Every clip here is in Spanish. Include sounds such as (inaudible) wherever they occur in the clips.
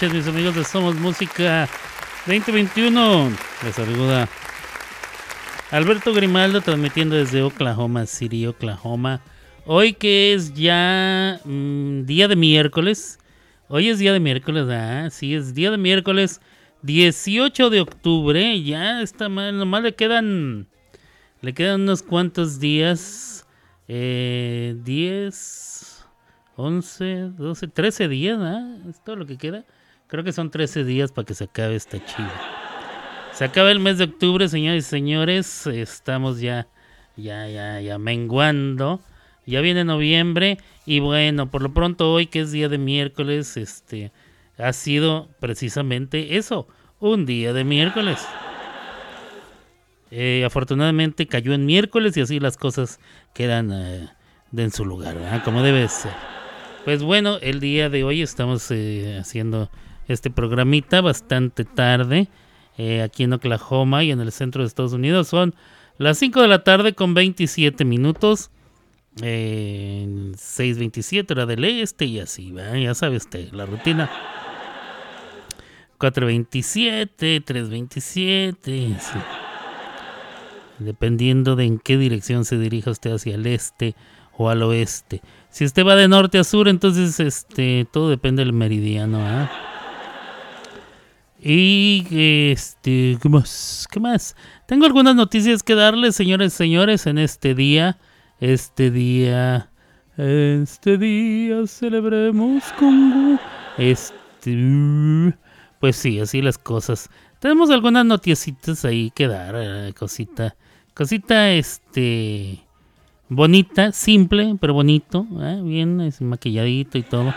noches, mis amigos de Somos Música 2021. Les saluda Alberto Grimaldo transmitiendo desde Oklahoma City, Oklahoma. Hoy que es ya mm, día de miércoles. Hoy es día de miércoles, ¿ah? Sí, es día de miércoles 18 de octubre. Ya está mal, nomás le quedan, le quedan unos cuantos días. Eh, 10, 11, 12, 13 días, ¿ah? Es todo lo que queda. Creo que son 13 días para que se acabe esta chiva. Se acaba el mes de octubre, señores y señores. Estamos ya, ya, ya, ya menguando. Ya viene noviembre. Y bueno, por lo pronto hoy, que es día de miércoles, este ha sido precisamente eso, un día de miércoles. Eh, afortunadamente cayó en miércoles y así las cosas quedan eh, en su lugar, como debe ser. Pues bueno, el día de hoy estamos eh, haciendo este programita bastante tarde. Eh, aquí en Oklahoma y en el centro de Estados Unidos. Son las 5 de la tarde con 27 minutos. Eh, 6.27 hora del este y así, ya sabe usted, la rutina. 4.27, 3.27. Dependiendo de en qué dirección se dirija usted hacia el este o al oeste. Si usted va de norte a sur, entonces este todo depende del meridiano. ¿ah? Y este, ¿qué más? ¿Qué más? Tengo algunas noticias que darles, señores señores, en este día. Este día. Este día celebremos con. Este. Pues sí, así las cosas. Tenemos algunas noticias ahí que dar, eh, cosita. Cosita, este. Bonita, simple, pero bonito. ¿eh? Bien es maquilladito y todo.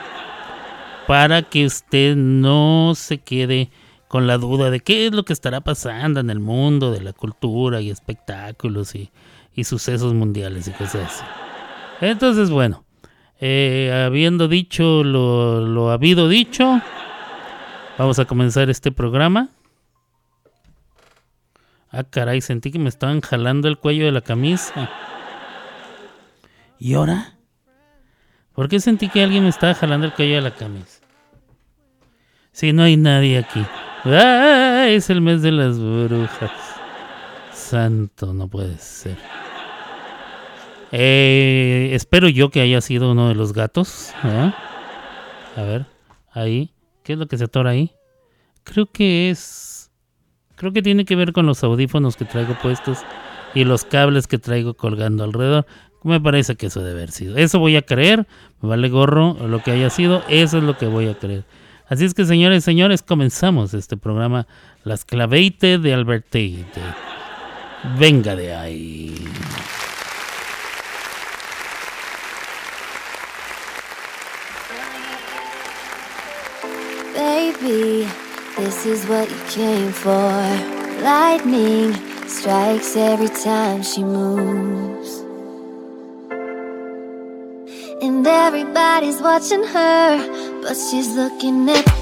Para que usted no se quede con la duda de qué es lo que estará pasando en el mundo de la cultura y espectáculos y, sucesos mundiales y cosas así. Entonces, bueno, eh, habiendo dicho lo, lo habido dicho, vamos a comenzar este programa. Ah, caray, sentí que me estaban jalando el cuello de la camisa. ¿Y ahora? ¿Por qué sentí que alguien me estaba jalando el cuello de la camisa? Si no hay nadie aquí. ¡Ah! Es el mes de las brujas. Santo, no puede ser. Eh, espero yo que haya sido uno de los gatos. A ver, ahí. ¿Qué es lo que se atora ahí? Creo que es... Creo que tiene que ver con los audífonos que traigo puestos y los cables que traigo colgando alrededor. Me parece que eso debe haber sido. Eso voy a creer. Me vale gorro lo que haya sido. Eso es lo que voy a creer. Así es que, señores y señores, comenzamos este programa Las Claveite de Alberteite. Venga de ahí. Baby, this is what you came for. Lightning strikes every time she moves. And everybody's watching her, but she's looking at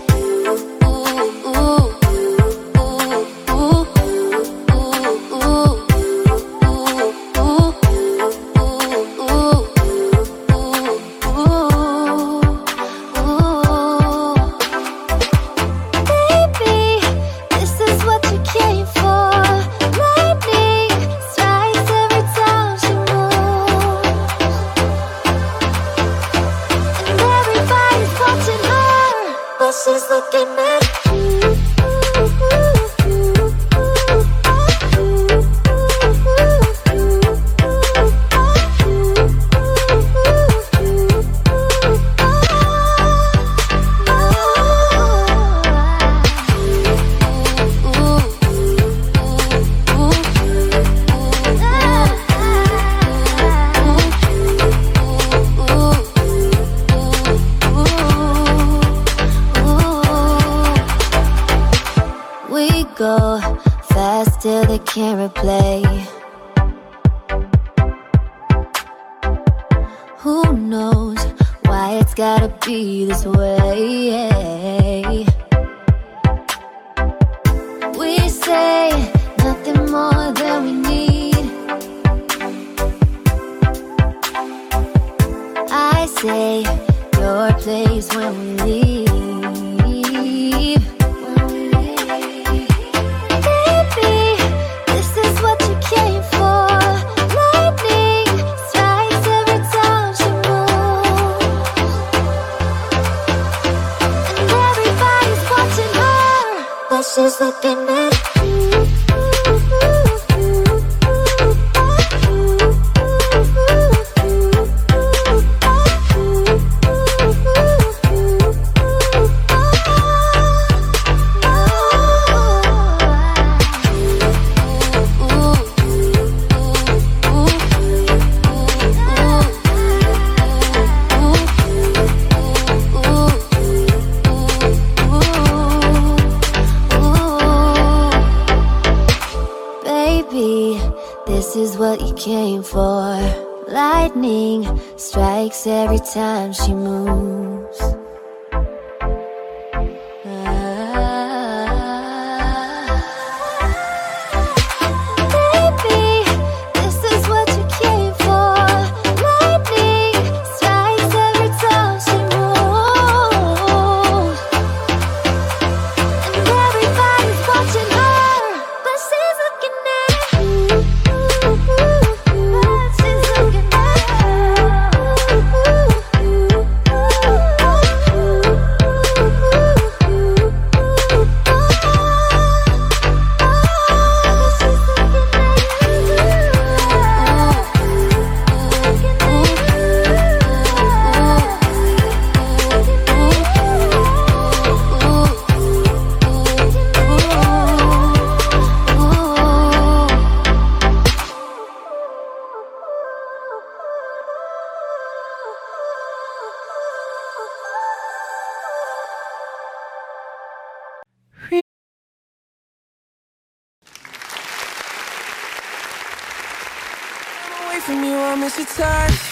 miss your touch.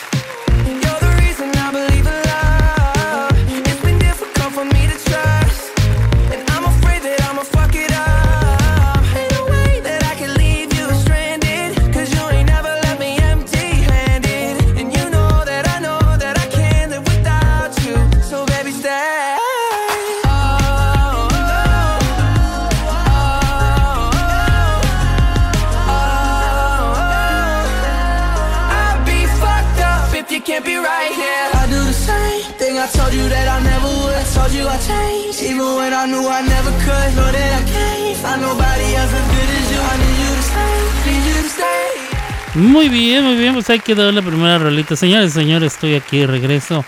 Pues ahí quedó la primera rolita. Señores, señores, estoy aquí de regreso.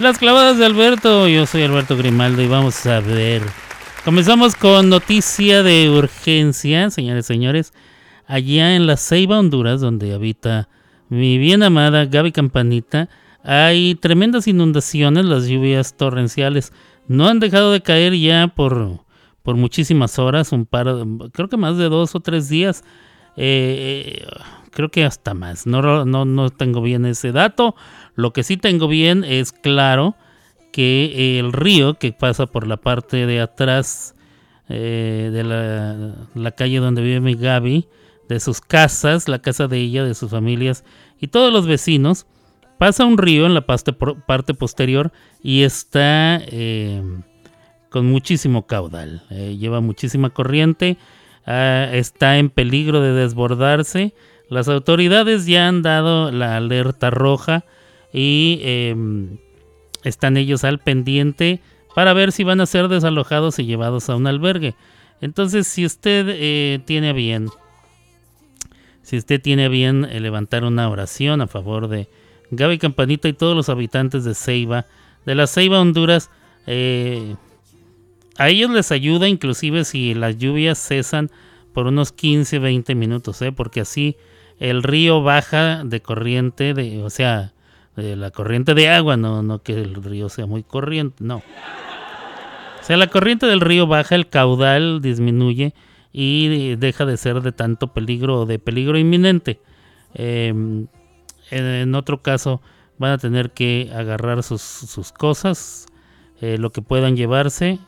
Las clavadas de Alberto, yo soy Alberto Grimaldo y vamos a ver. Comenzamos con noticia de urgencia, señores, señores. Allá en la Ceiba, Honduras, donde habita mi bien amada Gaby Campanita, hay tremendas inundaciones, las lluvias torrenciales no han dejado de caer ya por, por muchísimas horas, un par, creo que más de dos o tres días. Eh, creo que hasta más. No, no, no tengo bien ese dato. Lo que sí tengo bien es claro que el río que pasa por la parte de atrás eh, de la, calle donde vive mi Gaby, de sus casas, la casa de ella, de sus familias y todos los vecinos, pasa un río en la parte, parte posterior y está eh, con muchísimo caudal. Eh, lleva muchísima corriente, ah, está en peligro de desbordarse. Las autoridades ya han dado la alerta roja y em, están ellos al pendiente para ver si van a ser desalojados y llevados a un albergue. Entonces, si usted eh, tiene bien, si usted tiene bien eh, levantar una oración a favor de Gaby Campanita y todos los habitantes de Ceiba, de la Ceiba, Honduras, eh, a ellos les ayuda inclusive si las lluvias cesan por unos 15, 20 minutos, porque así el río baja de corriente, de, o sea, de la corriente de agua, no, no que el río sea muy corriente, no. O sea, la corriente del río baja, el caudal disminuye y deja de ser de tanto peligro o de peligro inminente. Eh, en, otro caso van a tener que agarrar sus, sus cosas, eh, lo que puedan llevarse,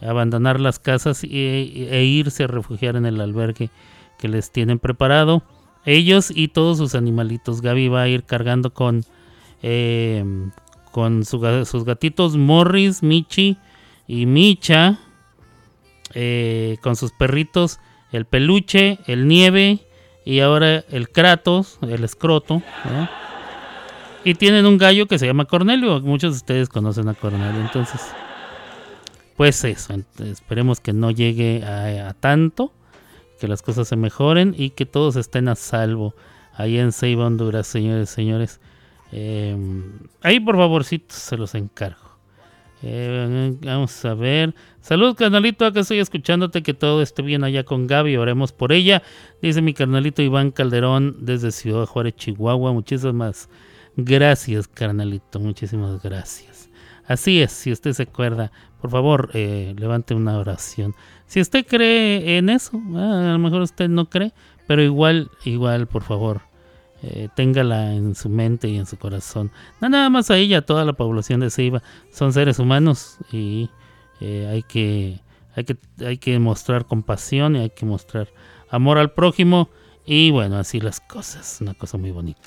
abandonar las casas y, e irse a refugiar en el albergue que les tienen preparado. Ellos y todos sus animalitos. Gaby va a ir cargando con, eh, con su, sus gatitos Morris, Michi y Micha. Eh, con sus perritos, el peluche, el nieve y ahora el Kratos, el escroto. Y tienen un gallo que se llama Cornelio. Muchos de ustedes conocen a Cornelio. Entonces, pues eso, esperemos que no llegue a, tanto, que las cosas se mejoren y que todos estén a salvo ahí en Ceiba, Honduras, señores, señores. Em, ahí por favorcito se los encargo. Eh, vamos a ver. Salud, carnalito. Acá estoy escuchándote. Que todo esté bien allá con Gaby. Oremos por ella. Dice mi carnalito Iván Calderón desde Ciudad Juárez, Chihuahua. Muchísimas gracias, carnalito. Muchísimas gracias. Así es, si usted se acuerda, por favor, eh, levante una oración. Si usted cree en eso, ah, a lo mejor usted no cree, pero igual, igual, por favor, eh, téngala en su mente y en su corazón. No nada más a ella, toda la población de Ceiba. Son seres humanos y eh, hay, que, hay, que, hay que mostrar compasión y hay que mostrar amor al prójimo. Y bueno, así las cosas. Una cosa muy bonita.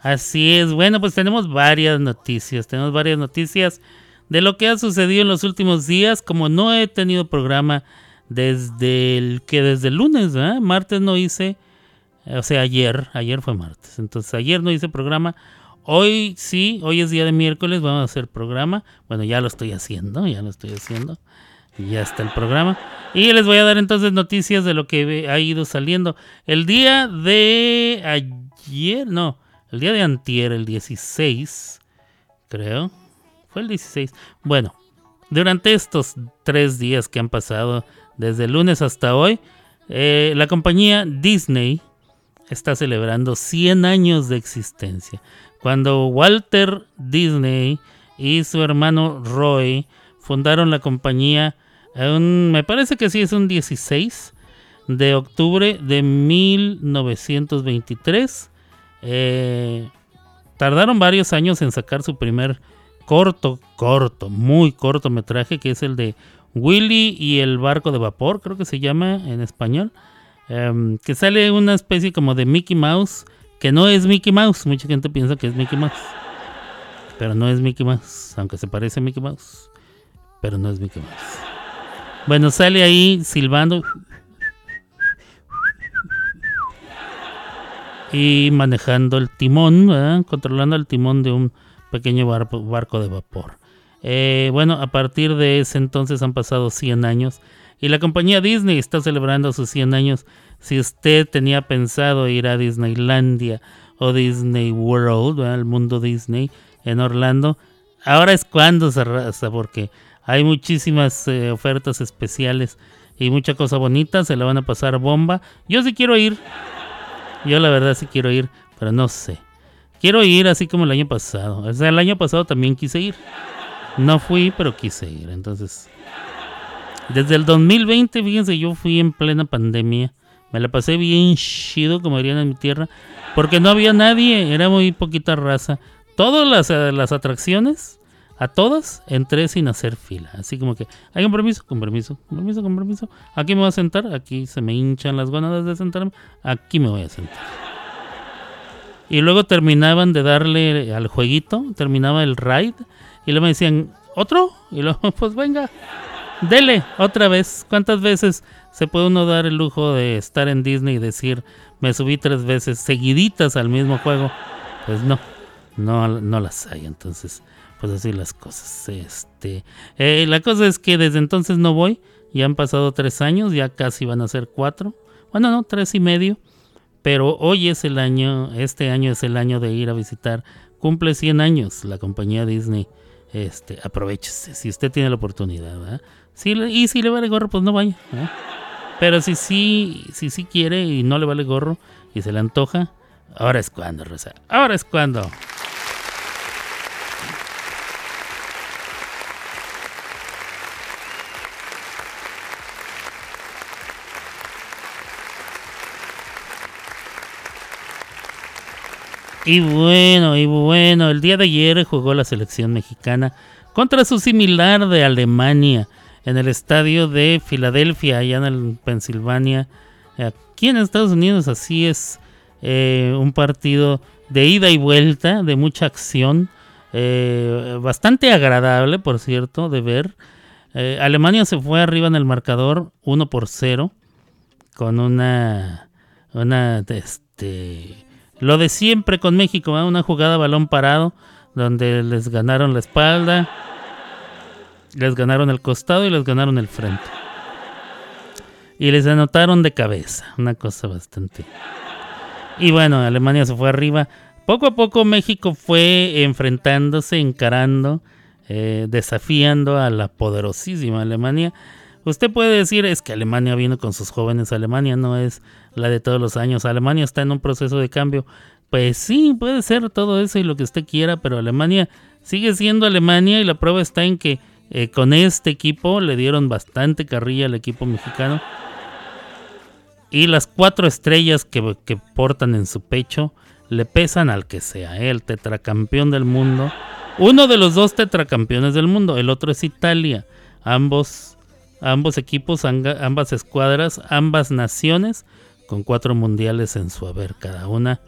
Así es, bueno, pues tenemos varias noticias, tenemos varias noticias de lo que ha sucedido en los últimos días, como no he tenido programa desde el que desde el lunes, ¿eh? martes no hice, o sea, ayer, ayer fue martes, entonces ayer no hice programa, hoy sí, hoy es día de miércoles, vamos a hacer programa, bueno, ya lo estoy haciendo, ya lo estoy haciendo, ya está el programa, y les voy a dar entonces noticias de lo que ha ido saliendo. El día de ayer, no, el día de antier, el 16, creo. Fue el 16. Bueno, durante estos tres días que han pasado, desde el lunes hasta hoy, eh, la compañía Disney está celebrando 100 años de existencia. Cuando Walter Disney y su hermano Roy fundaron la compañía, me parece que sí es un 16 de octubre de 1923 eh, tardaron varios años en sacar su primer corto, corto, muy corto metraje, que es el de Willy y el barco de vapor, creo que se llama en español. Em, que sale una especie como de Mickey Mouse, que no es Mickey Mouse. Mucha gente piensa que es Mickey Mouse. Pero no es Mickey Mouse, aunque se parece a Mickey Mouse. Pero no es Mickey Mouse. Bueno, sale ahí silbando y manejando el timón, controlando el timón de un pequeño barco, de vapor. Eh, bueno, a partir de ese entonces han pasado 100 años y la compañía Disney está celebrando sus 100 años. Si usted tenía pensado ir a Disneylandia o Disney World, el mundo Disney en Orlando, ahora es cuando se arrasa porque hay muchísimas eh, ofertas especiales y mucha cosa bonita, se la van a pasar bomba. Yo sí quiero ir. Yo la verdad sí quiero ir, pero no sé. Quiero ir así como el año pasado. O sea, el año pasado también quise ir. No fui, pero quise ir. Entonces, desde el 2020, fíjense, yo fui en plena pandemia. Me la pasé bien chido, como dirían en mi tierra, porque no había nadie, era muy poquita raza. Todas las, eh, las atracciones a todas entré sin hacer fila. Así como que, hay un permiso, con permiso. Aquí me voy a sentar, aquí se me hinchan las gónadas de sentarme, aquí me voy a sentar. Y luego terminaban de darle al jueguito, terminaba el ride, y luego me decían, ¿otro? Y luego, (laughs) pues venga, dele, otra vez. ¿Cuántas veces se puede uno dar el lujo de estar en Disney y decir, me subí tres veces seguiditas al mismo juego? Pues no, no, no las hay, entonces pues así las cosas. Este, eh, la cosa es que desde entonces no voy. Ya han pasado tres años, ya casi van a ser cuatro. Bueno, no, tres y medio. Pero hoy es el año, este año es el año de ir a visitar. Cumple 100 años la compañía Disney. Este, aprovechese si usted tiene la oportunidad. Si, y si le vale gorro, pues no vaya. Pero si sí, si, si quiere y no le vale gorro y se le antoja, ahora es cuando, Rosa. Ahora es cuando. Y bueno, y bueno, el día de ayer jugó la selección mexicana contra su similar de Alemania en el estadio de Filadelfia, allá en Pensilvania. Aquí en Estados Unidos así es eh, un partido de ida y vuelta, de mucha acción, eh, bastante agradable, por cierto, de ver. Eh, Alemania se fue arriba en el marcador 1 por 0 con una una este lo de siempre con México, ¿eh? una jugada balón parado donde les ganaron la espalda, les ganaron el costado y les ganaron el frente. Y les anotaron de cabeza, una cosa bastante. Y bueno, Alemania se fue arriba. Poco a poco México fue enfrentándose, encarando, eh, desafiando a la poderosísima Alemania. Usted puede decir es que Alemania vino con sus jóvenes. Alemania no es la de todos los años. Alemania está en un proceso de cambio. Pues sí, puede ser todo eso y lo que usted quiera, pero Alemania sigue siendo Alemania y la prueba está en que eh, con este equipo le dieron bastante carrilla al equipo mexicano. Y las cuatro estrellas que, portan en su pecho le pesan al que sea, ¿eh? el tetracampeón del mundo. Uno de los dos tetracampeones del mundo, el otro es Italia. Ambos, ambos equipos, ambas escuadras, ambas naciones, con cuatro mundiales en su haber cada una.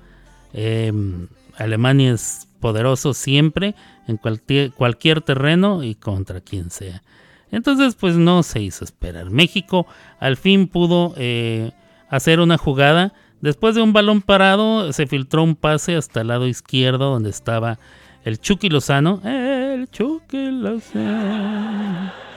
Em, Alemania es poderoso siempre, en cualquier, terreno y contra quien sea. Entonces, pues no se hizo esperar. México al fin pudo eh, hacer una jugada. Después de un balón parado, se filtró un pase hasta el lado izquierdo donde estaba el Chucky Lozano. El Chucky Lozano.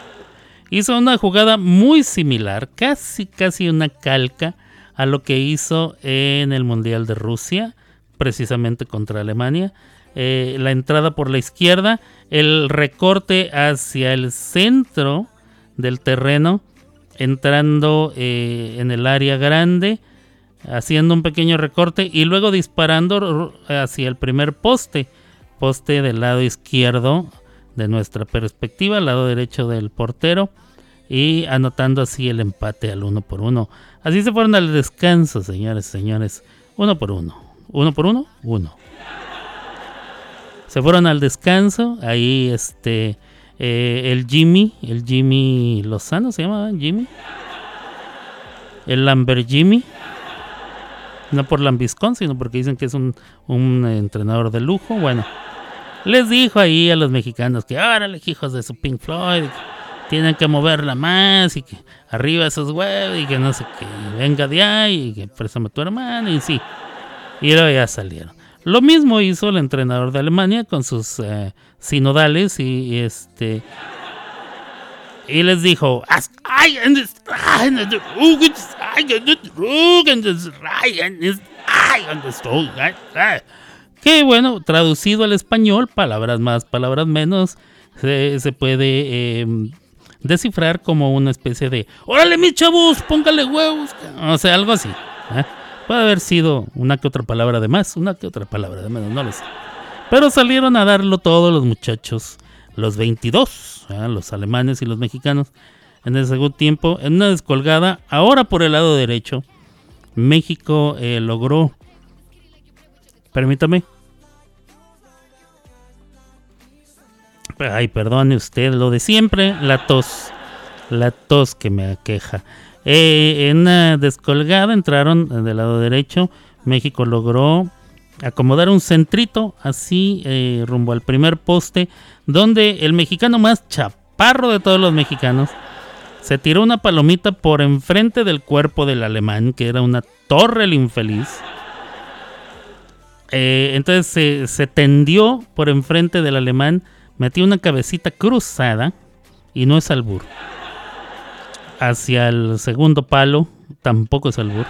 Hizo una jugada muy similar, casi casi una calca a lo que hizo en el Mundial de Rusia, precisamente contra Alemania. Eh, la entrada por la izquierda, el recorte hacia el centro del terreno entrando eh, en el área grande, haciendo un pequeño recorte y luego disparando hacia el primer poste, poste del lado izquierdo de nuestra perspectiva, al lado derecho del portero y anotando así el empate al uno por uno. Así se fueron al descanso, señores, señores, uno por uno, uno por uno, uno. Se fueron al descanso, ahí este eh, el Jimmy, el Jimmy Lozano se llama Jimmy. El Lambert Jimmy. No por Lambiscón, sino porque dicen que es un, entrenador de lujo. Bueno, les dijo ahí a los mexicanos que, órale, hijos de su Pink Floyd, tienen que moverla más y que arriba esos huevos y que no sé qué, venga de ahí y que préstame tu hermano y sí. Y luego ya salieron. Lo mismo hizo el entrenador de Alemania con sus eh, sinodales y, este y les dijo que bueno traducido al español palabras más palabras menos se, puede em, descifrar como una especie de órale mis chavos póngale huevos o sea algo así ¿eh? Puede haber sido una que otra palabra de más, una que otra palabra de menos, no lo sé. Pero salieron a darlo todos los muchachos, los 22, los alemanes y los mexicanos, en el segundo tiempo, en una descolgada, ahora por el lado derecho, México eh, logró, permítame, ay, perdone usted, lo de siempre, la tos, la tos que me aqueja. Eh, en una descolgada entraron del lado derecho. México logró acomodar un centrito así eh, rumbo al primer poste, donde el mexicano más chaparro de todos los mexicanos se tiró una palomita por enfrente del cuerpo del alemán, que era una torre el infeliz. Eh, entonces se tendió por enfrente del alemán, metió una cabecita cruzada y no es albur hacia el segundo palo, tampoco es albur.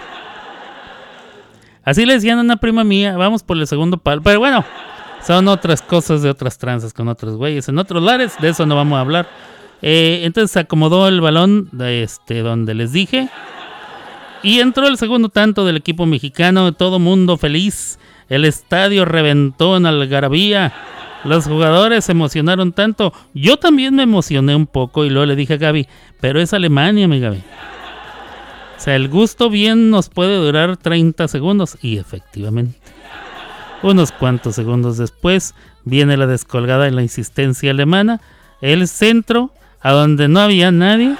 Así le decían a una prima mía, vamos por el segundo palo. Pero bueno, son otras cosas de otras tranzas con otros güeyes. En otros lares, de eso no vamos a hablar. Eh, entonces se acomodó el balón de este, donde les dije. Y entró el segundo tanto del equipo mexicano, todo mundo feliz. El estadio reventó en algarabía. Los jugadores se emocionaron tanto. Yo también me emocioné un poco y luego le dije a Gaby, pero es Alemania, mi Gaby. O sea, el gusto bien nos puede durar 30 segundos. Y efectivamente. Unos cuantos segundos después viene la descolgada y la insistencia alemana. El centro, a donde no había nadie.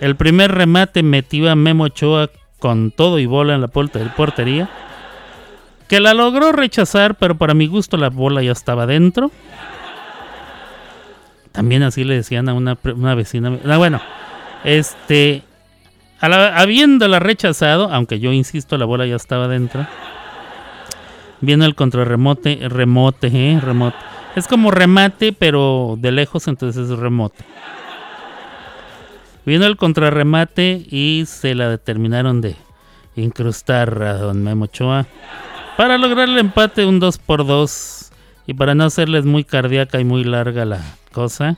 El primer remate metió a Memo Ochoa con todo y bola en la portería que la logró rechazar, pero para mi gusto la bola ya estaba dentro. También así le decían a una, una vecina. Ah, bueno, este. la- habiéndola rechazado, aunque yo insisto, la bola ya estaba dentro. Viene el contrarremote, remote, ¿eh? Remote. Es como remate, pero de lejos, entonces es remote. Vino el contrarremate y se la determinaron de incrustar a don Memo Ochoa para lograr el empate un 2 por 2 y para no hacerles muy cardíaca y muy larga la cosa.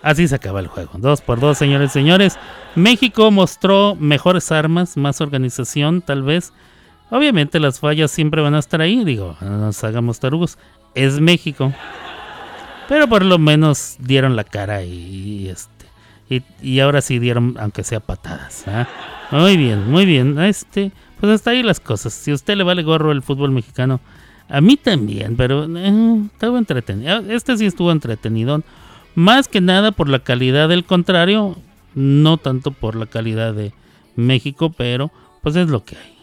Así se acaba el juego. 2 por 2, señores y señores. México mostró mejores armas, más organización, tal vez. Obviamente las fallas siempre van a estar ahí, digo, no nos hagamos tarugos. Es México. Pero por lo menos dieron la cara y, este y, ahora sí dieron aunque sea patadas. ¿ah? Muy bien, muy bien. Este, pues hasta ahí las cosas. Si a usted le vale gorro el fútbol mexicano, a mí también, pero eh, estuvo entretenido. Este sí estuvo entretenido. Más que nada por la calidad del contrario, no tanto por la calidad de México, pero pues es lo que hay.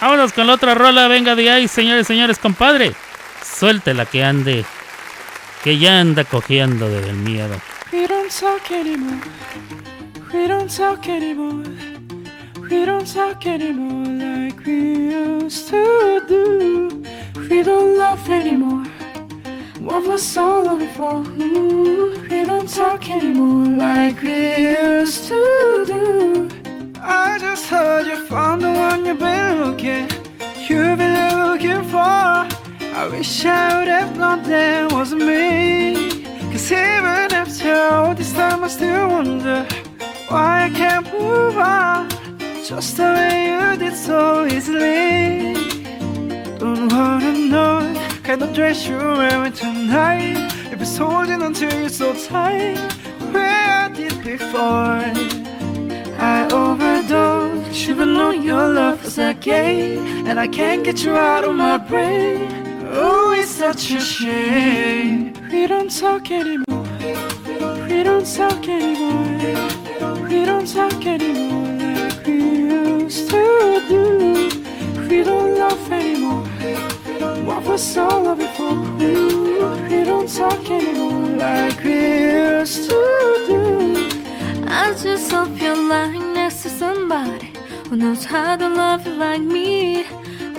Vámonos con la otra rola, venga de ahí, señores, señores, compadre. Suéltela que ande, que ya anda cojeando del miedo. We don't talk anymore. We don't talk anymore. We don't talk anymore like we used to do. We don't laugh anymore. What was all of it? Ooh, We don't talk anymore like we used to do. I just heard you found the one you've been looking, you've been looking for. I wish I would have known that wasn't me. Cause even after all this time, I still wonder why I can't move on. Just the way you did so easily. Don't wanna know of dress you're wearing tonight. If it's holding onto you so tight, where I did before. I overdosed, even though your love was a game, and I can't get you out of my brain. Oh, it's such a shame. We don't talk anymore. We don't talk anymore. We don't talk anymore like we used to do. We don't laugh anymore. What was all of it for? We don't talk anymore like we used to do. I just hope you're lying next to somebody who knows how to love you like me.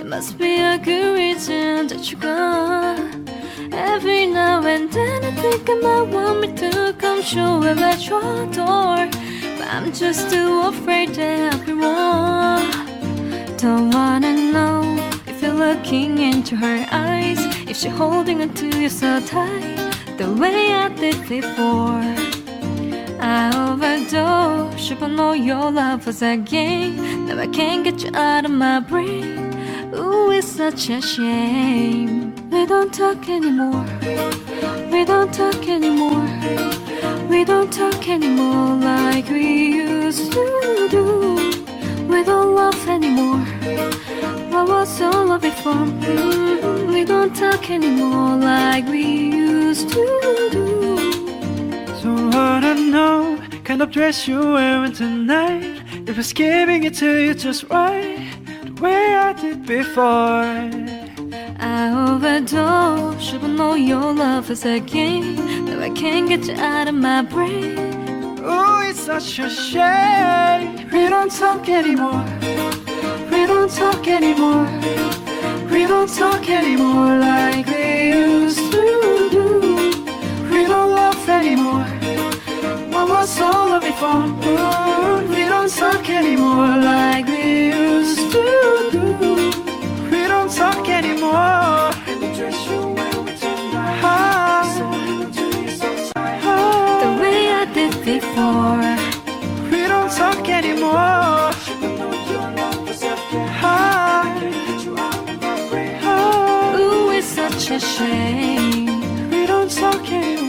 Must be a good reason that you're gone. Every now and then I think I might want me to come show at your door. But I'm just too afraid that I'll be wrong. Don't wanna know if you're looking into her eyes. If she's holding on to you so tight, the way I did before. I overdosed, but know your love was a game. Now I can't get you out of my brain. Such a shame. We don't talk anymore. We don't talk anymore. We don't talk anymore like we used to do. We don't laugh anymore. What was all of it for? Mm, We don't talk anymore like we used to do. Don't wanna know kind of dress you're wearing tonight. If it's giving it to you just right, way I did before. I overdose, but know your love is a game. Now I can't get you out of my brain. Oh, it's such a shame. We don't talk anymore. We don't talk anymore. We don't talk anymore like we used to do. We don't love anymore. What was all of it for? Ooh, we don't talk anymore like we used to do. We don't talk anymore. The way I did before. we don't talk anymore. Ooh, it's such a shame. we don't talk anymore.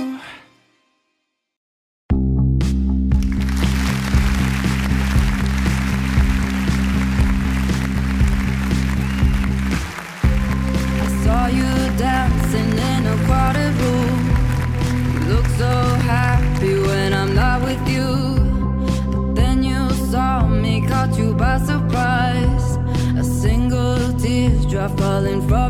falling from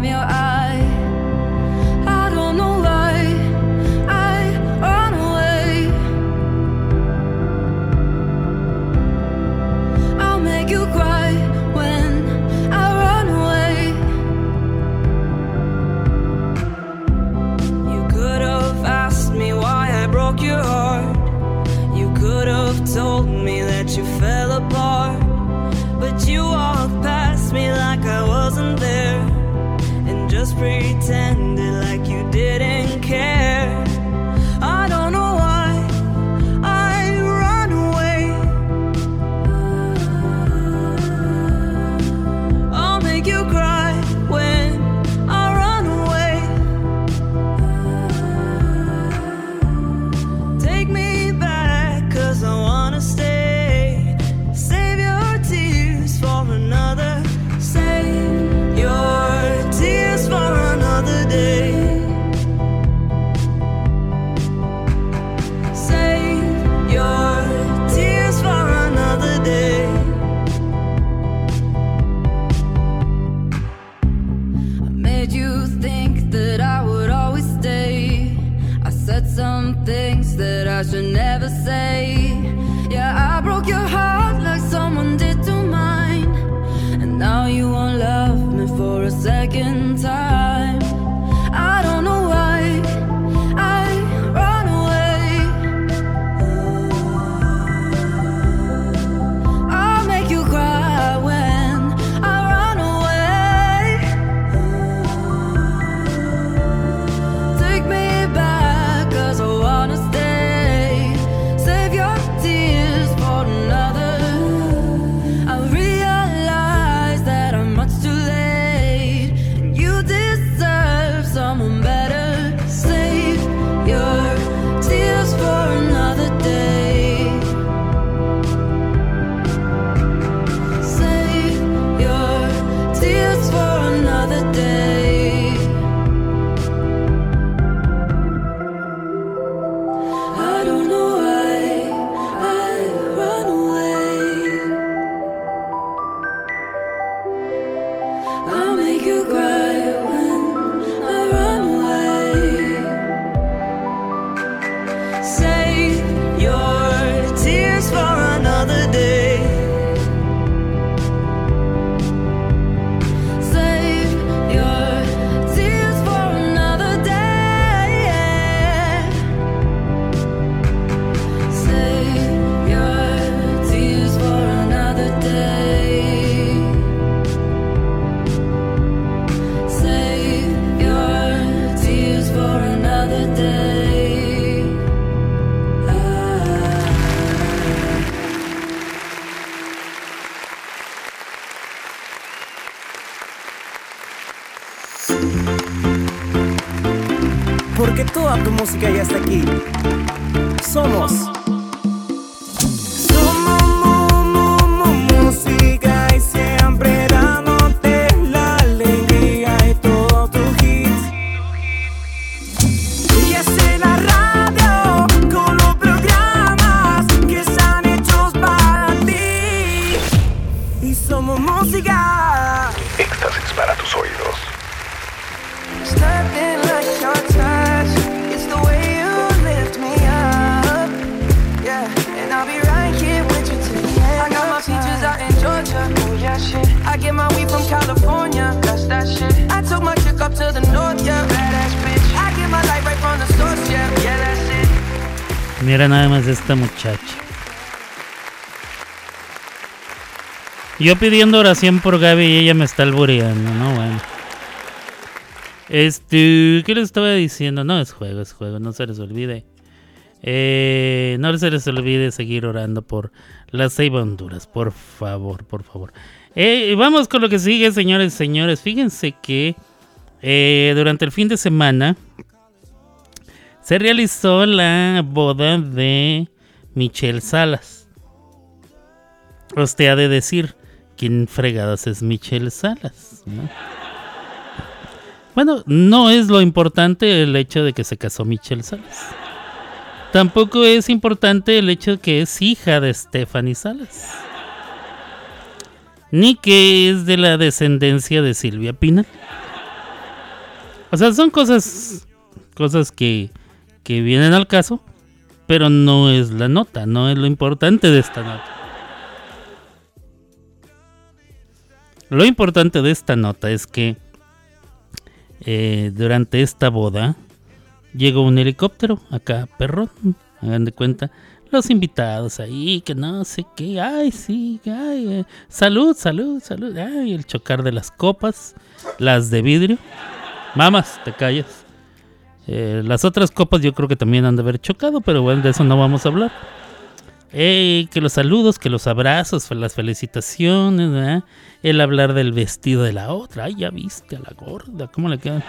and I'll be right here with you till the end. I got my peaches out in Georgia. Oh yeah, shit. I get my weed from California. That's that shit. I took my chick up to the north. Yeah, badass bitch. I get my life right from the source. Yeah, yeah, that's it. Mira nada más esta muchacha. Yo pidiendo oración por Gaby y ella me está albureando, ¿no? Bueno. Este, ¿qué les estaba diciendo? No, es juego, es juego, no se les olvide. Eh, no se les olvide seguir orando por las seis Honduras, por favor, por favor. Eh, vamos con lo que sigue, señores señores. Fíjense que eh, durante el fin de semana se realizó la boda de Michelle Salas. Usted ha de decir, ¿quién fregadas es Michelle Salas? ¿no? Bueno, no es lo importante el hecho de que se casó Michelle Salas. Tampoco es importante el hecho de que es hija de Stephanie Salas. Ni que es de la descendencia de Silvia Pinal. O sea, son cosas cosas que, que vienen al caso, pero no es la nota, no es lo importante de esta nota. Lo importante de esta nota es que eh, durante esta boda llegó un helicóptero acá, perro, hagan de cuenta. los invitados ahí, que no sé qué, ay, sí, ay, eh, salud, salud, salud, ay, el chocar de las copas, las de vidrio. Mamas, te callas. Eh, las otras copas yo creo que también han de haber chocado, pero bueno, de eso no vamos a hablar. Ey, que los saludos, que los abrazos, las felicitaciones, el hablar del vestido de la otra. Ay, ya viste a la gorda, ¿cómo le queda?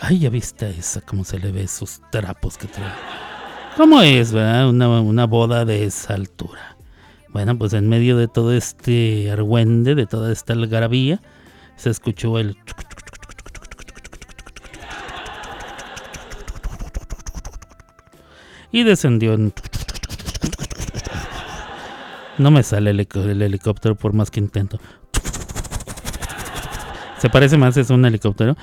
Ay, ya viste esa, cómo se le ve esos trapos que trae. ¿Cómo es, verdad? Una, una boda de esa altura. Bueno, pues en medio de todo este argüende, de toda esta algarabía, se escuchó el... Y descendió en... No me sale el, el helicóptero por más que intento. Se parece más, es un helicóptero.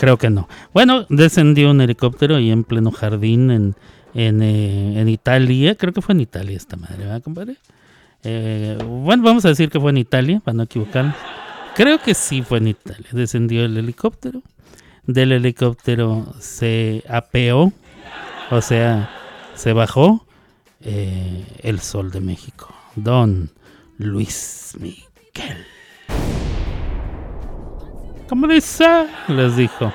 Creo que no. Bueno, descendió un helicóptero y en pleno jardín en, en, eh, en Italia. Creo que fue en Italia esta madre, ¿verdad, compadre? Eh, bueno, vamos a decir que fue en Italia, para no equivocarnos. Creo que sí fue en Italia. Descendió el helicóptero. Del helicóptero se apeó, o sea, se bajó eh, el sol de México. Don Luis Miguel. ¿Cómo dice? Les dijo.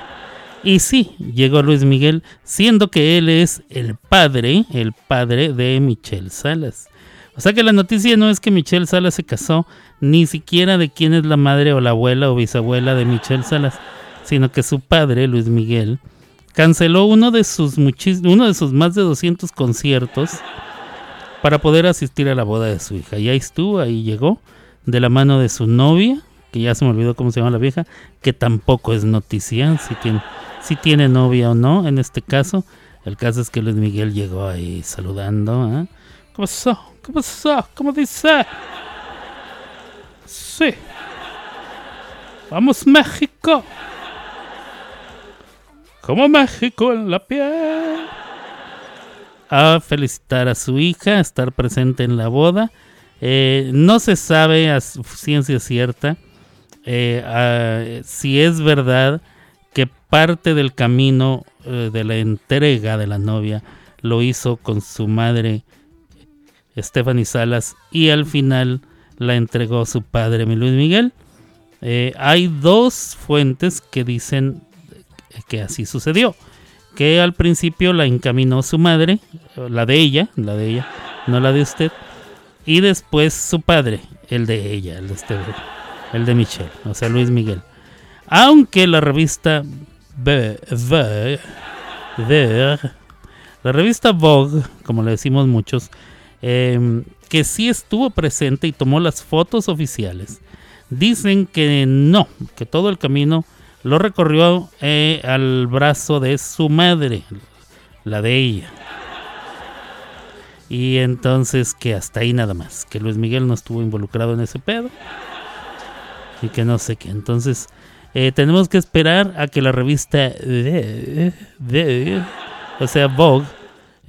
Y sí, llegó Luis Miguel, siendo que él es el padre, el padre de Michelle Salas. O sea que la noticia no es que Michelle Salas se casó, ni siquiera de quién es la madre o la abuela o bisabuela de Michelle Salas, sino que su padre, Luis Miguel, canceló uno de sus uno de sus más de 200 conciertos para poder asistir a la boda de su hija. Y ahí estuvo, ahí llegó, de la mano de su novia, que ya se me olvidó cómo se llama la vieja, que tampoco es noticia, si tiene, si tiene novia o no, en este caso. El caso es que Luis Miguel llegó ahí saludando. ¿eh? ¿Cómo pasó? ¿Cómo pasó? ¿Cómo dice? Sí. Vamos México. Como México en la piel a felicitar a su hija, a estar presente en la boda. Eh, no se sabe a ciencia cierta eh, a- si es verdad que parte del camino eh, de la entrega de la novia lo hizo con su madre Stephanie Salas y al final la entregó su padre Luis Miguel. Eh, hay dos fuentes que dicen que así sucedió que al principio la encaminó su madre, la de ella, la de ella, no la de usted, y después su padre, el de ella, el de usted, el de Michelle, o sea, Luis Miguel. Aunque la revista la revista Vogue, como le decimos muchos, em, que sí estuvo presente y tomó las fotos oficiales, dicen que no, que todo el camino lo recorrió eh, al brazo de su madre, la de ella. Y entonces que hasta ahí nada más, que Luis Miguel no estuvo involucrado en ese pedo. Y que no sé qué. Entonces eh, tenemos que esperar a que la revista, o sea, Vogue,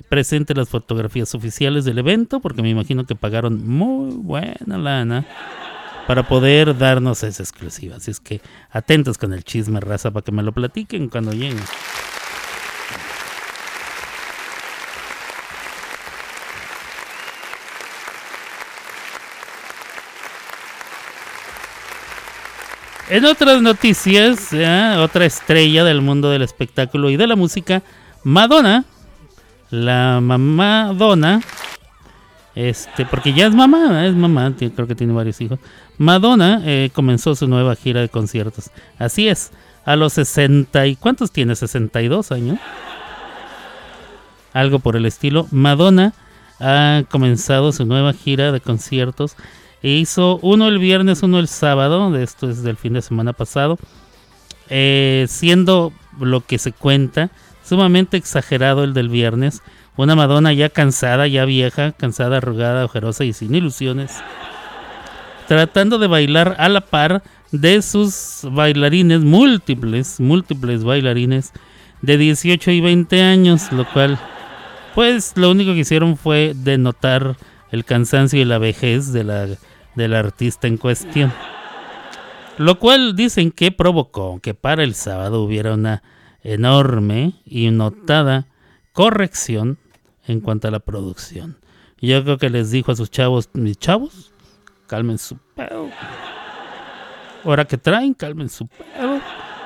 presente las fotografías oficiales del evento, porque me imagino que pagaron muy buena lana para poder darnos esa exclusiva. Así es que atentos con el chisme, raza, para que me lo platiquen cuando lleguen. En otras noticias, ¿eh? otra estrella del mundo del espectáculo y de la música, Madonna, la mamá Donna, este, porque ya es mamá, es mamá, creo que tiene varios hijos. Madonna eh, comenzó su nueva gira de conciertos. Así es, a los 60 y ¿cuántos tiene? 62 años. Algo por el estilo. Madonna ha comenzado su nueva gira de conciertos e hizo uno el viernes, uno el sábado, esto es del fin de semana pasado, eh, siendo lo que se cuenta sumamente exagerado el del viernes. Una Madonna ya cansada, ya vieja, cansada, arrugada, ojerosa y sin ilusiones. Tratando de bailar a la par de sus bailarines, múltiples, múltiples bailarines de 18 y 20 años, lo cual, pues lo único que hicieron fue denotar el cansancio y la vejez de la, del artista en cuestión. Lo cual dicen que provocó que para el sábado hubiera una enorme y notada corrección en cuanto a la producción. Yo creo que les dijo a sus chavos, mis chavos, calmen su pedo. Ahora que traen, calmen su pedo.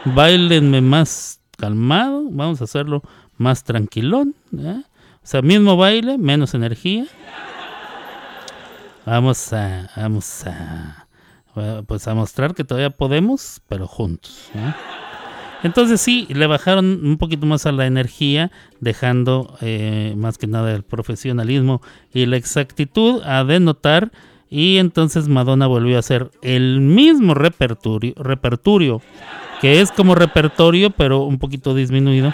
Bailenme más calmado, vamos a hacerlo más tranquilón. ¿eh? O sea, mismo baile, menos energía. Vamos a, vamos a, pues a mostrar que todavía podemos, pero juntos. Entonces sí, le bajaron un poquito más a la energía, dejando eh, más que nada el profesionalismo y la exactitud a denotar. Y entonces Madonna volvió a hacer el mismo repertorio, repertorio que es como repertorio, pero un poquito disminuido.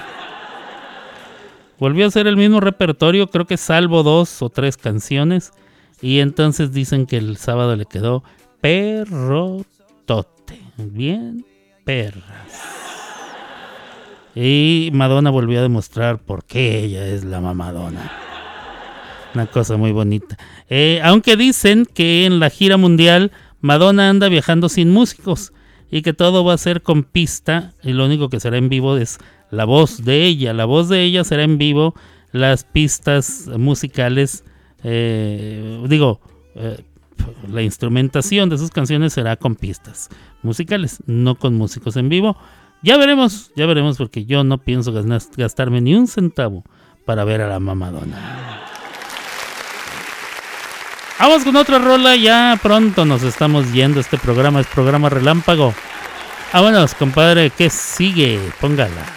Volvió a hacer el mismo repertorio, creo que salvo dos o tres canciones. Y entonces dicen que el sábado le quedó perrotote. Bien, perras. Y Madonna volvió a demostrar por qué ella es la mamadona. Una cosa muy bonita. Eh, aunque dicen que en la gira mundial Madonna anda viajando sin músicos y que todo va a ser con pista y lo único que será en vivo es la voz de ella. La voz de ella será en vivo, las pistas musicales, eh, digo, eh, la instrumentación de sus canciones será con pistas musicales, no con músicos en vivo. Ya veremos, ya veremos porque yo no pienso gas- gastarme ni un centavo para ver a la mamadona. Vamos con otra rola, ya pronto nos estamos yendo. Este programa es programa relámpago. Vámonos, compadre, ¿qué sigue? Póngala.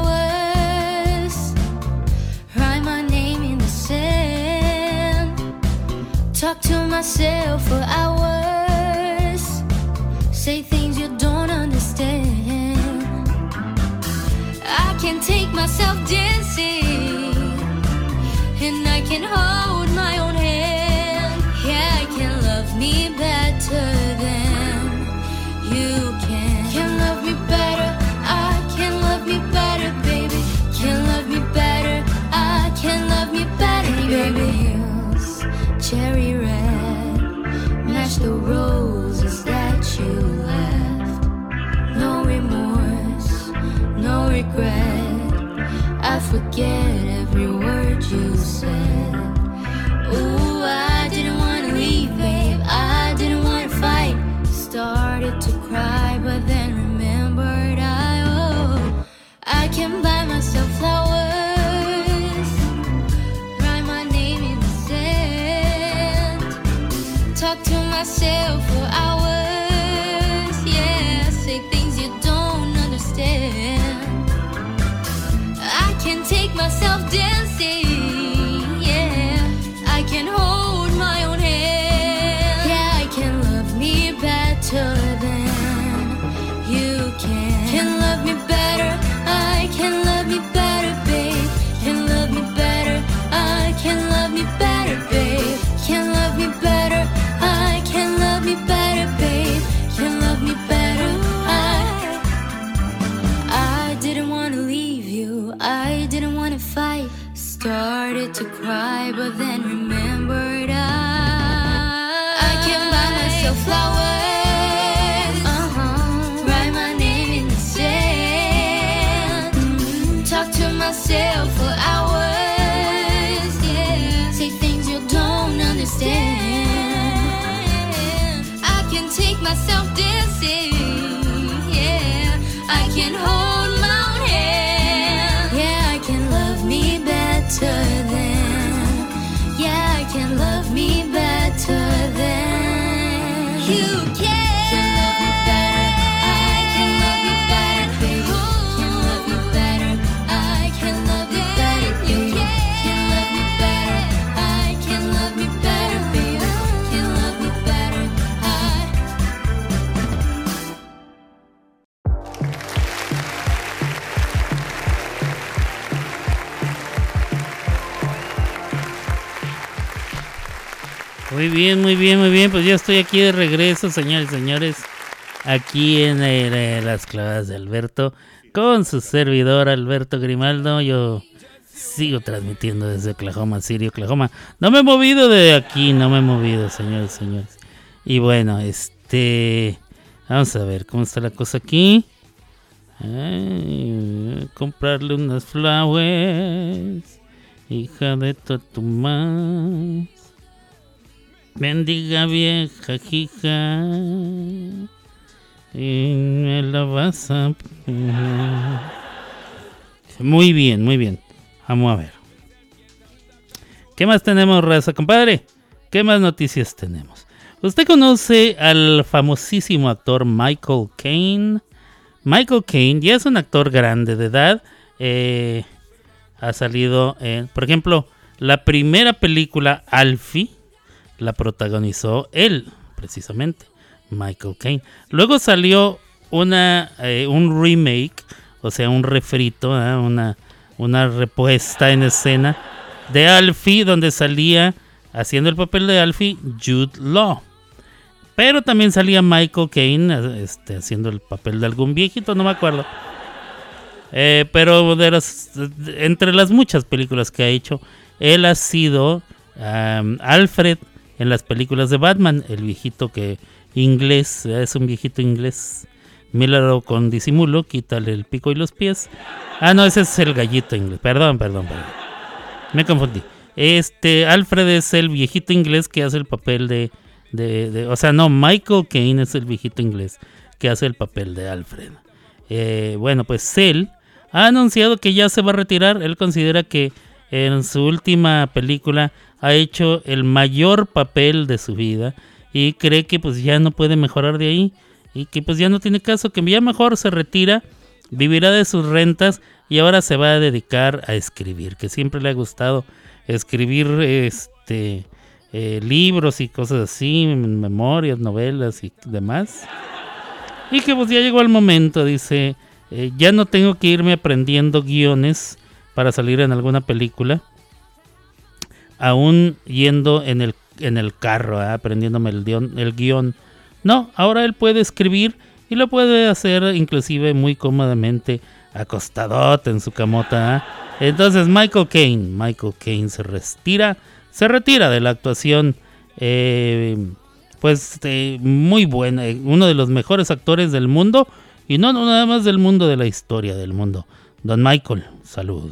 Myself for hours. Say things you don't understand. I can take myself dancing. And I can hold my own hand. Yeah, I can love me better than you can. Can love me better. I can love me better, baby. Can love me better. I can love me better, baby. Heels, cherry cry, but then remembered I oh, I can buy myself flowers. Myself for hours. Yeah, say things you don't understand. I can take myself myself dancing. Yeah, I can hold my own hand. Yeah, I can love me better than. Muy bien, muy bien, muy bien. Pues ya estoy aquí de regreso, señores señores. Aquí en eh, las clavadas de Alberto. Con su servidor Alberto Grimaldo. Yo sigo transmitiendo desde Oklahoma City, Oklahoma. No me he movido de aquí, no me he movido, señores señores. Y bueno, este... Vamos a ver cómo está la cosa aquí. Comprarle unas flowers. Hija de tu. Bendiga vieja hija. Y me la vas a. Muy bien, muy bien. Vamos a ver. ¿Qué más tenemos, raza, compadre? ¿Qué más noticias tenemos? ¿Usted conoce al famosísimo actor Michael Caine? Michael Caine ya es un actor grande de edad. eh, ha salido en, por ejemplo, la primera película Alfie la protagonizó él, precisamente, Michael Caine. Luego salió una, eh, un remake, o sea, un refrito, ¿eh? una, una repuesta en escena de Alfie, donde salía haciendo el papel de Alfie Jude Law. Pero también salía Michael Caine este, haciendo el papel de algún viejito, no me acuerdo. Eh, pero de las, entre las muchas películas que ha hecho, él ha sido Alfred en las películas de Batman, el viejito que inglés, eh, es un viejito inglés. Míralo con disimulo, quítale el pico y los pies. Ah, no, ese es el gallito inglés. Perdón, perdón, perdón. Me confundí. Este, Alfred es el viejito inglés que hace el papel de, de, de- O sea, no, Michael Caine es el viejito inglés que hace el papel de Alfred. Eh, bueno, pues él ha anunciado que ya se va a retirar. Él considera que en su última película ha hecho el mayor papel de su vida y cree que pues ya no puede mejorar de ahí y que pues ya no tiene caso, que ya mejor se retira, vivirá de sus rentas y ahora se va a dedicar a escribir, que siempre le ha gustado escribir este eh, libros y cosas así, memorias, novelas y demás. Y que pues ya llegó el momento, dice, eh, ya no tengo que irme aprendiendo guiones para salir en alguna película. Aún yendo en el, en el carro, aprendiéndome el, guión- el guion. No, ahora él puede escribir y lo puede hacer inclusive muy cómodamente acostadote en su camota. ¿ah? Entonces Michael Caine, Michael Caine se retira, se retira de la actuación. eh, pues eh, muy buena, eh, uno de los mejores actores del mundo y no, no nada más del mundo, de la historia del mundo. Don Michael, salud.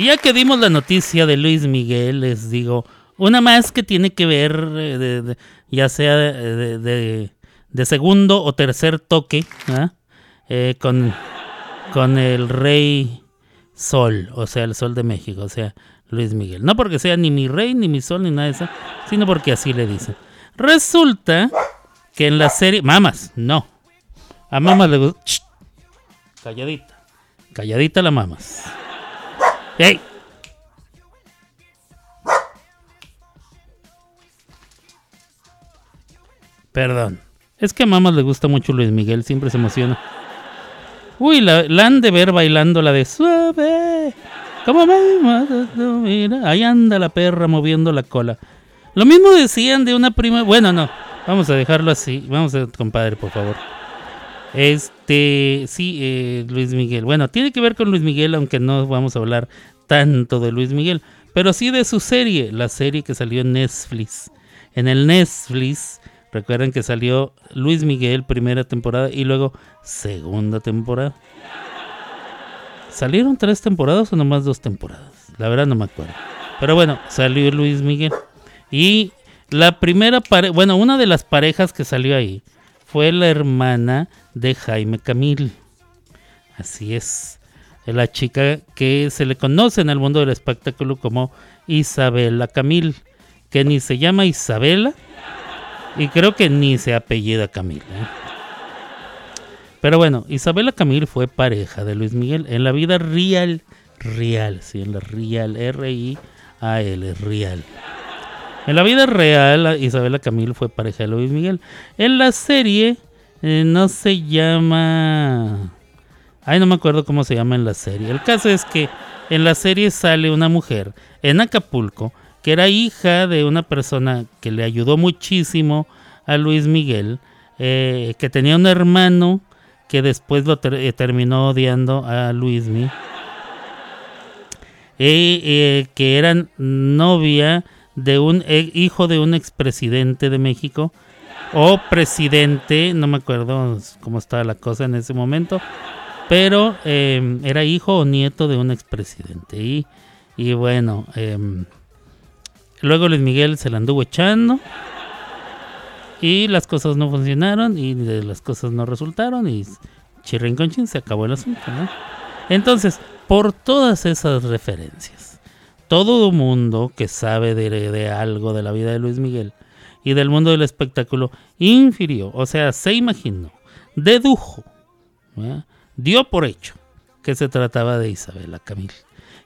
Y ya que dimos la noticia de Luis Miguel, les digo, una más que tiene que ver, eh, ya sea de segundo o tercer toque, ¿ah? Eh, con, con el rey Sol, o sea, el Sol de México, o sea, Luis Miguel. No porque sea ni mi rey, ni mi sol, ni nada de eso, sino porque así le dicen. Resulta que en la serie... Mamas, no. A mamas le gusta... Calladita. Calladita la mamas. Perdón. Es que a mamás le gusta mucho Luis Miguel, siempre se emociona. Uy, la, la han de ver bailando la de suave. Como me. Ahí anda la perra moviendo la cola. Lo mismo decían de una prima. Bueno, no. Vamos a dejarlo así. Vamos a compadre, por favor. Este, sí, eh, Luis Miguel. Bueno, tiene que ver con Luis Miguel, aunque no vamos a hablar tanto de Luis Miguel, pero sí de su serie, la serie que salió en Netflix. En el Netflix, recuerden que salió Luis Miguel primera temporada y luego segunda temporada. ¿Salieron tres temporadas o nomás dos temporadas? La verdad no me acuerdo. Pero bueno, salió Luis Miguel. Y la primera pareja, bueno, una de las parejas que salió ahí fue la hermana de Jaime Camil. Así es. La chica que se le conoce en el mundo del espectáculo como Isabela Camil. Que ni se llama Isabela. Y creo que ni se apellida Camil. ¿eh? Pero bueno, Isabela Camil fue pareja de Luis Miguel en la vida real. Real, sí, en la real. R-I-A-L, real. En la vida real, Isabela Camil fue pareja de Luis Miguel. En la serie eh, no se llama... Ay, no me acuerdo cómo se llama en la serie. El caso es que en la serie sale una mujer en Acapulco que era hija de una persona que le ayudó muchísimo a Luis Miguel, eh, que tenía un hermano que después lo eh, terminó odiando a Luis Miguel. eh, que era novia de un eh, hijo de un expresidente de México o presidente, no me acuerdo cómo estaba la cosa en ese momento, pero eh, era hijo o nieto de un expresidente. Y, y bueno, em, luego Luis Miguel se la anduvo echando y las cosas no funcionaron y de las cosas no resultaron y chirrin con chin se acabó el asunto. Entonces, por todas esas referencias, todo mundo que sabe de, algo de la vida de Luis Miguel y del mundo del espectáculo infirió, o sea, se imaginó, dedujo, dio por hecho que se trataba de Isabela Camil,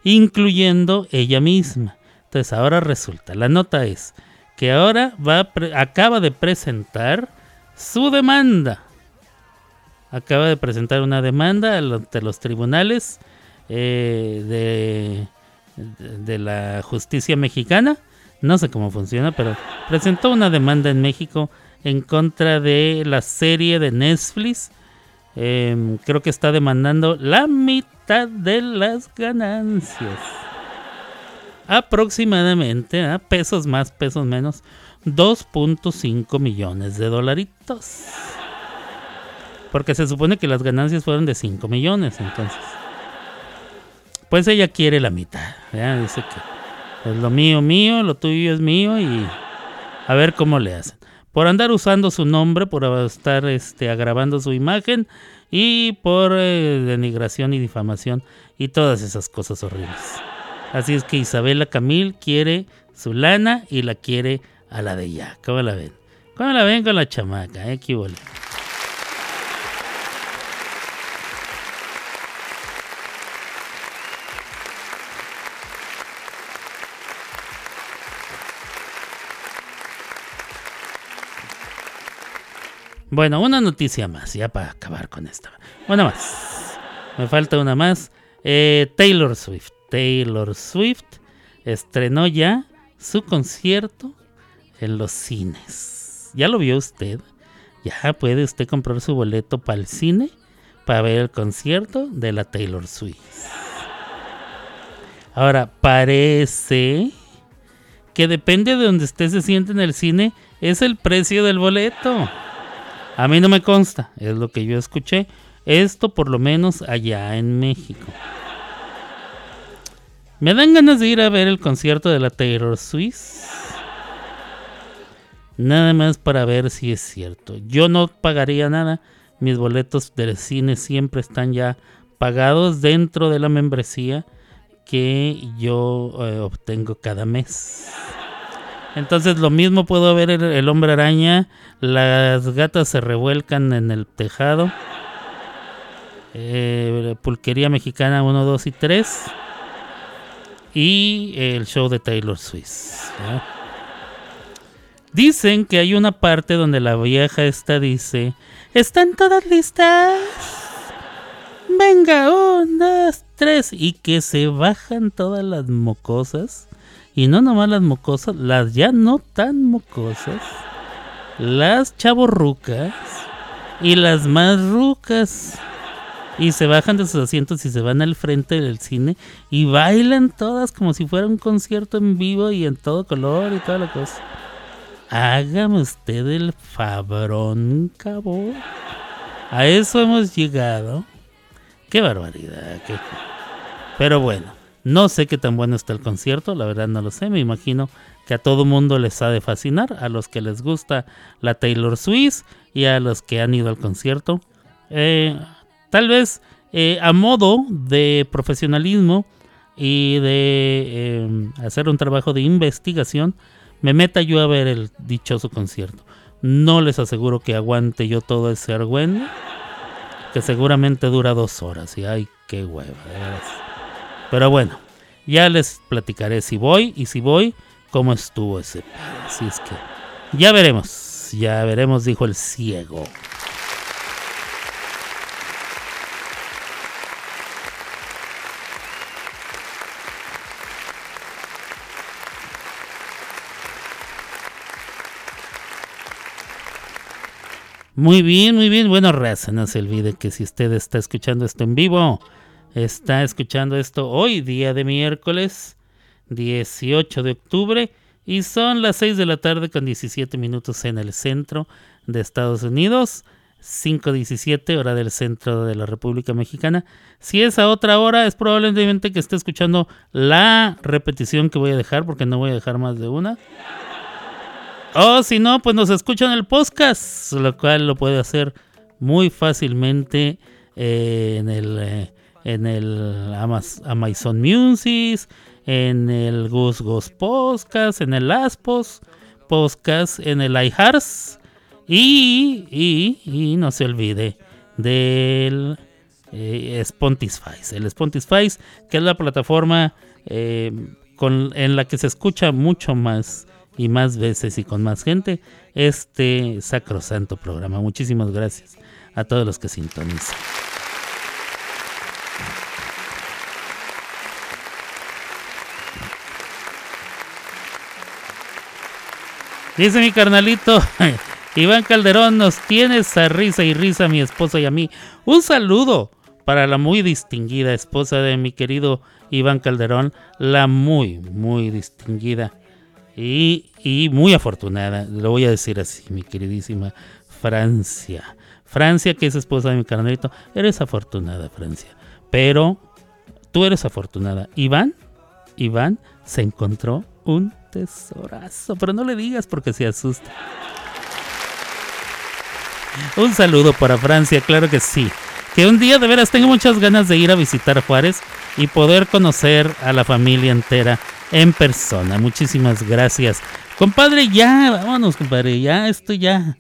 incluyendo ella misma. Entonces ahora resulta, la nota es que ahora va acaba de presentar su demanda. Acaba de presentar una demanda ante los tribunales eh, de, de- la justicia mexicana. No sé cómo funciona, pero presentó una demanda en México en contra de la serie de Netflix. Em, creo que está demandando la mitad de las ganancias aproximadamente, a pesos más, pesos menos, 2.5 millones de dolaritos. Porque se supone que las ganancias fueron de 5 millones, entonces. Pues ella quiere la mitad, ¿ya? Dice que es lo mío, mío, lo tuyo es mío y a ver cómo le hacen. Por andar usando su nombre, por estar este, agravando su imagen y por eh, denigración y difamación y todas esas cosas horribles. Así es que Isabela Camil quiere su lana y la quiere a la de ella. ¿Cómo la ven? ¿Cómo la ven con la chamaca? Eh? ¿Qué Bueno, una noticia más, ya para acabar con esta. Una más. Me falta una más. Eh, Taylor Swift. Taylor Swift estrenó ya su concierto en los cines. ¿Ya lo vio usted? Ya puede usted comprar su boleto para el cine para ver el concierto de la Taylor Swift. Ahora, parece que depende de donde usted se siente en el cine, es el precio del boleto. A mí no me consta, es lo que yo escuché. Esto por lo menos allá en México. Me dan ganas de ir a ver el concierto de la Taylor Swift. Nada más para ver si es cierto. Yo no pagaría nada. Mis boletos del cine siempre están ya pagados dentro de la membresía que yo eh, obtengo cada mes. Entonces lo mismo puedo ver el, hombre araña, las gatas se revuelcan en el tejado, eh, pulquería mexicana 1, 2 y 3 y el show de Taylor Swift. Dicen que hay una parte donde la vieja esta dice, ¿están todas listas? Venga, un, dos, tres. Y que se bajan todas las mocosas. Y no nomás las mocosas, las ya no tan mocosas. Las chavorrucas. Y las más rucas. Y se bajan de sus asientos y se van al frente del cine. Y bailan todas como si fuera un concierto en vivo y en todo color y toda la cosa. Hágame usted el fabrón, cabrón. A eso hemos llegado. Qué barbaridad. Pero bueno, no sé qué tan bueno está el concierto, la verdad no lo sé. Me imagino que a todo mundo les ha de fascinar, a los que les gusta la Taylor Swift y a los que han ido al concierto. Eh, tal vez eh, a modo de profesionalismo y de eh, hacer un trabajo de investigación, me meta yo a ver el dichoso concierto. No les aseguro que aguante yo todo ese argüende que seguramente dura dos horas. Y ay, qué hueva. Pero bueno, ya les platicaré si voy y si voy, cómo estuvo ese. Así es que ya veremos, ya veremos, dijo el ciego. Muy bien, muy bien. Bueno, raza, no se olvide que si usted está escuchando esto en vivo, está escuchando esto hoy, día de miércoles 18 de octubre, y son las 6 de la tarde con 17 minutos en el centro de Estados Unidos. 5.17 hora del centro de la República Mexicana. Si es a otra hora, es probablemente que esté escuchando la repetición que voy a dejar, porque no voy a dejar más de una. O si no, pues nos escuchan el podcast, lo cual lo puede hacer muy fácilmente eh, en el, eh, en el Amaz- Amazon Music, en el Gus Gus Podcast, en el Aspos Podcast, en el iHearts y, y, y no se olvide del eh, Spotify. El Spotify, que es la plataforma eh, con, en la que se escucha mucho más y más veces y con más gente este sacrosanto programa. Muchísimas gracias a todos los que sintonizan. Dice mi carnalito, (laughs) Iván Calderón, nos tienes a risa y risa mi esposa y a mí. Un saludo para la muy distinguida esposa de mi querido Iván Calderón, la muy, muy distinguida y, y muy afortunada, lo voy a decir así, mi queridísima Francia. Francia, que es esposa de mi carnalito, eres afortunada, Francia. Pero tú eres afortunada. Iván, Iván se encontró un tesorazo, pero no le digas porque se asusta. Un saludo para Francia, claro que sí. Que un día de veras tengo muchas ganas de ir a visitar Juárez y poder conocer a la familia entera en persona. Muchísimas gracias. Compadre, ya, vámonos, compadre, ya esto ya.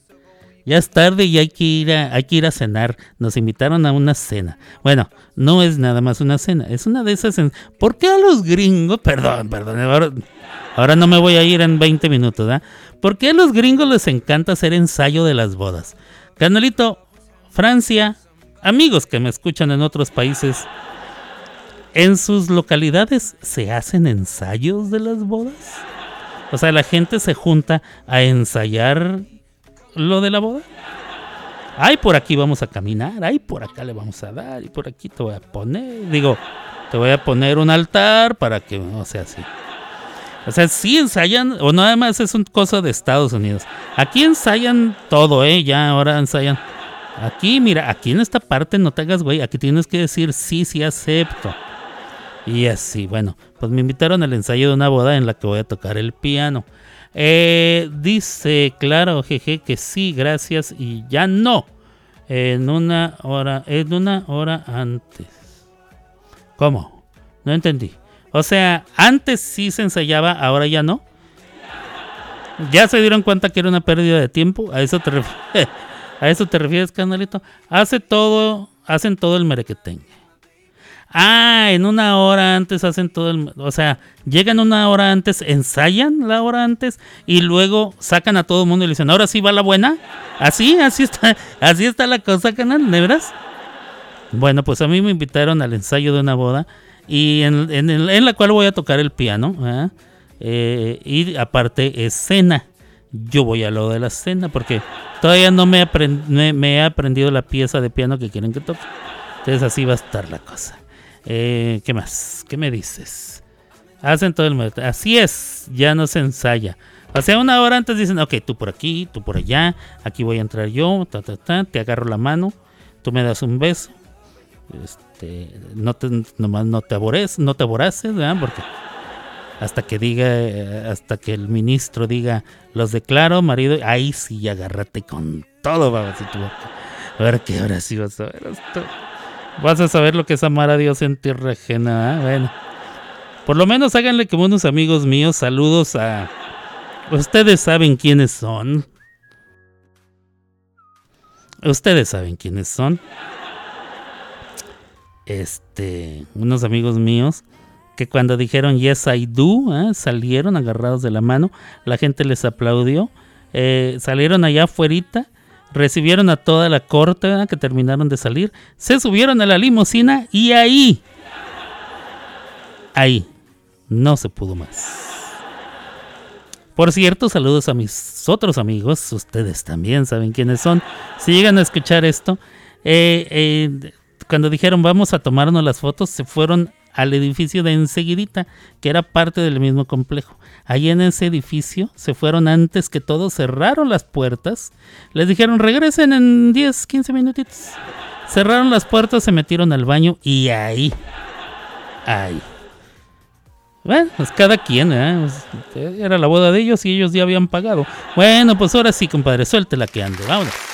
Ya es tarde y hay que ir a, hay que ir a cenar. Nos invitaron a una cena. Bueno, no es nada más una cena, es una de esas. ¿Por qué a los gringos? Perdón, perdón. Ahora, ahora no me voy a ir en 20 minutos, ¿ah? ¿Por qué a los gringos les encanta hacer ensayo de las bodas? Canalito, Francia, amigos que me escuchan en otros países, ¿en sus localidades se hacen ensayos de las bodas? O sea, la gente se junta a ensayar lo de la boda. Ay, por aquí vamos a caminar, ay, por acá le vamos a dar, y por aquí te voy a poner, digo, te voy a poner un altar para que no sea así. O sea, sí ensayan, o nada más es una cosa de Estados Unidos. Aquí ensayan todo, ¿eh? Ya ahora ensayan. Aquí, mira, aquí en esta parte no te hagas, güey, aquí tienes que decir sí, sí acepto. Y así, bueno, pues me invitaron al ensayo de una boda en la que voy a tocar el piano. Eh, dice, claro, jeje, que sí, gracias y ya no. En una hora, en una hora antes. ¿Cómo? No entendí. O sea, antes sí se ensayaba, ahora ya no. ¿Ya se dieron cuenta que era una pérdida de tiempo? ¿A eso te refieres, (laughs) ¿A eso te refieres canalito? Hace todo, hacen todo el merequetengue. Ah, en una hora antes hacen todo el... O sea, llegan una hora antes, ensayan la hora antes y luego sacan a todo el mundo y le dicen, ahora sí va la buena. Así, así está, (laughs) así está la cosa, canal, ¿de veras? Bueno, pues a mí me invitaron al ensayo de una boda y en, en la cual voy a tocar el piano. ¿ah? Eh, y aparte es cena. Yo voy a lo de la cena porque todavía no me, he aprendido la pieza de piano que quieren que toque. Entonces así va a estar la cosa. Eh, ¿Qué más? ¿Qué me dices? Hacen todo el met- Así es, ya no se ensaya. O sea, una hora antes dicen, ok, tú por aquí, tú por allá, aquí voy a entrar yo, ta, ta, ta, te agarro la mano, tú me das un beso. No te, nomás no te abores, no te aboraces, ¿verdad? Porque hasta que diga, eh, hasta que el ministro diga, los declaro, marido, ahí sí, agárrate con todo, babacito. A ver que ahora sí vas a ver. Vas a saber lo que es amar a Dios en tierra ajena, ¿ah? Bueno. Por lo menos háganle como unos amigos míos, saludos a... Ustedes saben quiénes son. Ustedes saben quiénes son. Este, unos amigos míos que cuando dijeron Yes I Do, ¿eh? salieron agarrados de la mano, la gente les aplaudió, eh, salieron allá afuera, recibieron a toda la corte que terminaron de salir, se subieron a la limusina y ahí, ahí, no se pudo más. Por cierto, saludos a mis otros amigos, ustedes también saben quiénes son. Si llegan a escuchar esto, eh, cuando dijeron vamos a tomarnos las fotos, se fueron al edificio de enseguidita, que era parte del mismo complejo. Allí en ese edificio se fueron antes que todos, cerraron las puertas, les dijeron regresen en 10, 15 minutitos. Cerraron las puertas, se metieron al baño y ahí, ahí. Bueno, pues cada quien, ¿eh? Pues, era la boda de ellos y ellos ya habían pagado. Bueno, pues ahora sí, compadre, suéltela que ande, vámonos.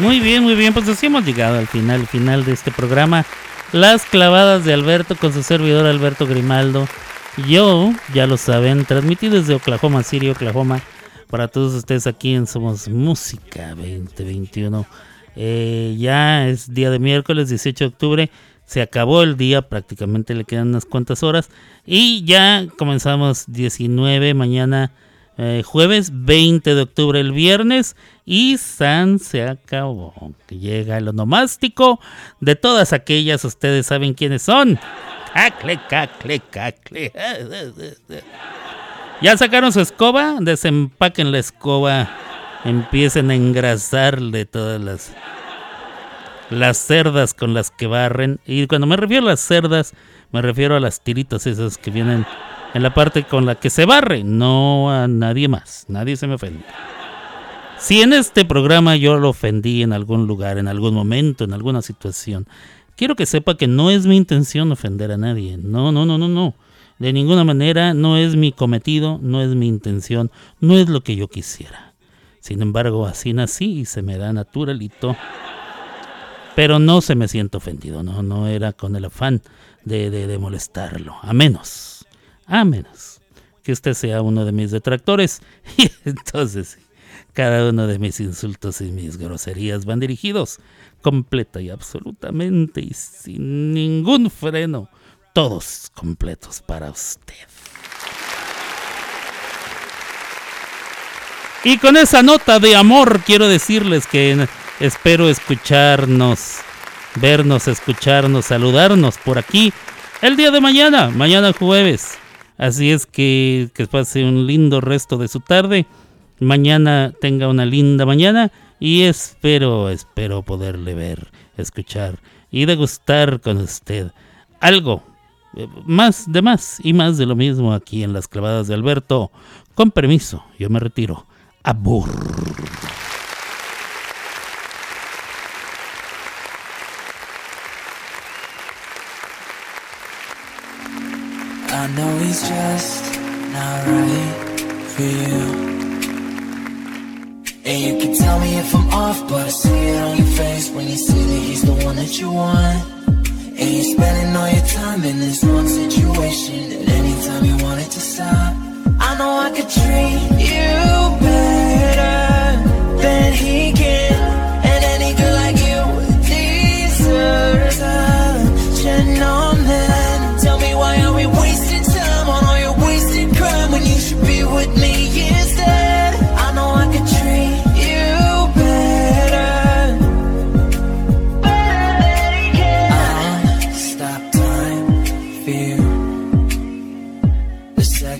Muy bien, muy bien, pues así hemos llegado al final, final de este programa. Las clavadas de Alberto con su servidor Alberto Grimaldo. Yo, ya lo saben, transmití desde Oklahoma City, Oklahoma, para todos ustedes aquí en Somos Música 2021. Eh, ya es día de miércoles 18 de octubre. Se acabó el día, prácticamente le quedan unas cuantas horas. Y ya comenzamos 19 mañana, eh, jueves 20 de octubre, el viernes. Y San se acabó. Llega el onomástico de todas aquellas, ustedes saben quiénes son. Cacle, cacle, cacle. (laughs) Ya sacaron su escoba, desempaquen la escoba, empiecen a engrasarle todas las las cerdas con las que barren. Y cuando me refiero a las cerdas, me refiero a las tiritas esas que vienen en la parte con la que se barre, no a nadie más. Nadie se me ofende. Si en este programa yo lo ofendí en algún lugar, en algún momento, en alguna situación, quiero que sepa que no es mi intención ofender a nadie. No, no, no, no, no. De ninguna manera no es mi cometido, no es mi intención, no es lo que yo quisiera. Sin embargo, así nací y se me da naturalito. Pero no se me siente ofendido, no, no era con el afán de, de molestarlo. A menos, a menos que usted sea uno de mis detractores. (laughs) Y entonces cada uno de mis insultos y mis groserías van dirigidos completa y absolutamente y sin ningún freno. Todos completos para usted. Y con esa nota de amor quiero decirles que espero escucharnos, vernos, escucharnos, saludarnos por aquí el día de mañana, mañana jueves. Así es que que pase un lindo resto de su tarde. Mañana tenga una linda mañana y espero, espero poderle ver, escuchar y degustar con usted algo eh, más de más y más de lo mismo aquí en las clavadas de Alberto. Con permiso, yo me retiro. Abur. I know he's just not right for you. And you can tell me if I'm off, but I see it on your face when you say that he's the one that you want. And you're spending all your time in this one situation, and anytime you want it to stop, I know I could treat you better than he can.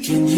Can you.